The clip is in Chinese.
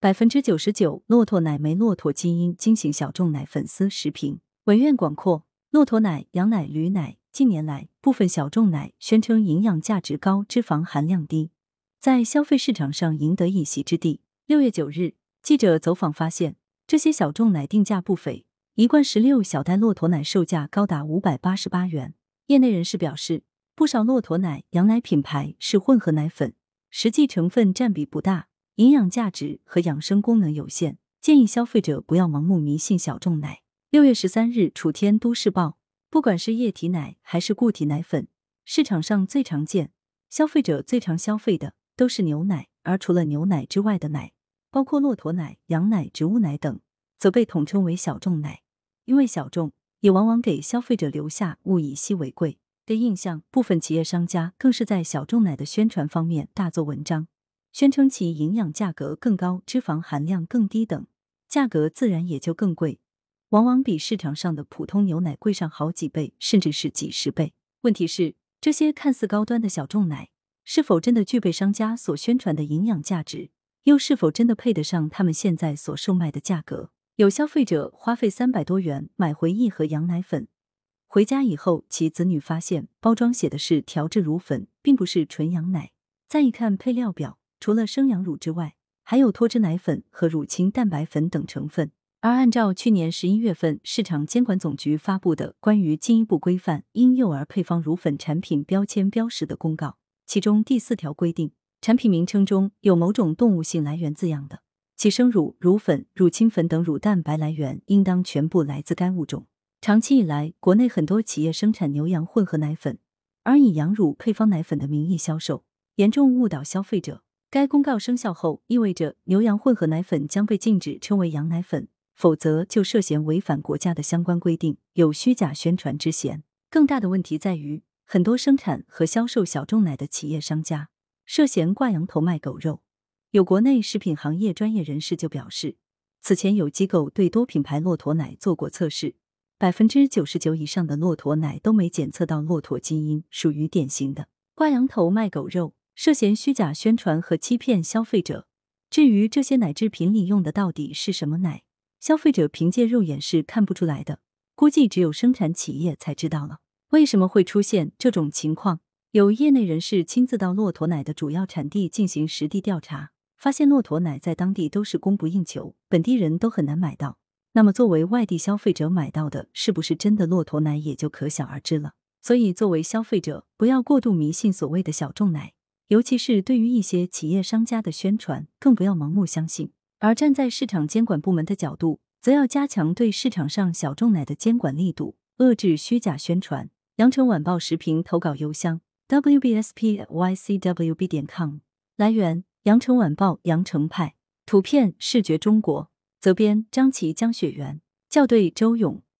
百分之九十九骆驼奶没骆驼基因精型小众奶粉丝食品。文苑广阔，骆驼奶、羊奶、驴奶近年来部分小众奶宣称营养价值高、脂肪含量低，在消费市场上赢得一席之地。六月九日，记者走访发现，这些小众奶定价不菲，一罐十六小袋骆驼奶售价高达五百八十八元。业内人士表示，不少骆驼奶、羊奶品牌是混合奶粉，实际成分占比不大。营养价值和养生功能有限，建议消费者不要盲目迷信小众奶。六月十三日，楚天都市报，不管是液体奶还是固体奶粉，市场上最常见、消费者最常消费的都是牛奶，而除了牛奶之外的奶，包括骆驼奶、羊奶、植物奶等，则被统称为小众奶。因为小众，也往往给消费者留下物以稀为贵的印象。部分企业商家更是在小众奶的宣传方面大做文章。宣称其营养价格更高、脂肪含量更低等，价格自然也就更贵，往往比市场上的普通牛奶贵上好几倍，甚至是几十倍。问题是，这些看似高端的小众奶，是否真的具备商家所宣传的营养价值？又是否真的配得上他们现在所售卖的价格？有消费者花费三百多元买回一盒羊奶粉，回家以后，其子女发现包装写的是调制乳粉，并不是纯羊奶。再一看配料表。除了生羊乳之外，还有脱脂奶粉和乳清蛋白粉等成分。而按照去年十一月份市场监管总局发布的关于进一步规范婴幼儿配方乳粉产品标签标识的公告，其中第四条规定，产品名称中有某种动物性来源字样的，其生乳、乳粉、乳清粉等乳蛋白来源应当全部来自该物种。长期以来，国内很多企业生产牛羊混合奶粉，而以羊乳配方奶粉的名义销售，严重误导消费者。该公告生效后，意味着牛羊混合奶粉将被禁止称为羊奶粉，否则就涉嫌违反国家的相关规定，有虚假宣传之嫌。更大的问题在于，很多生产和销售小众奶的企业商家涉嫌挂羊头卖狗肉。有国内食品行业专业人士就表示，此前有机构对多品牌骆驼奶做过测试，百分之九十九以上的骆驼奶都没检测到骆驼基因，属于典型的挂羊头卖狗肉。涉嫌虚假宣传和欺骗消费者。至于这些奶制品里用的到底是什么奶，消费者凭借肉眼是看不出来的，估计只有生产企业才知道了。为什么会出现这种情况？有业内人士亲自到骆驼奶的主要产地进行实地调查，发现骆驼奶在当地都是供不应求，本地人都很难买到。那么，作为外地消费者买到的，是不是真的骆驼奶，也就可想而知了。所以，作为消费者，不要过度迷信所谓的小众奶。尤其是对于一些企业商家的宣传，更不要盲目相信。而站在市场监管部门的角度，则要加强对市场上小众奶的监管力度，遏制虚假宣传。羊城晚报时评投稿邮箱：wbspycwb 点 com。来源：羊城晚报羊城派。图片：视觉中国。责编：张琪、江雪源。校对：周勇。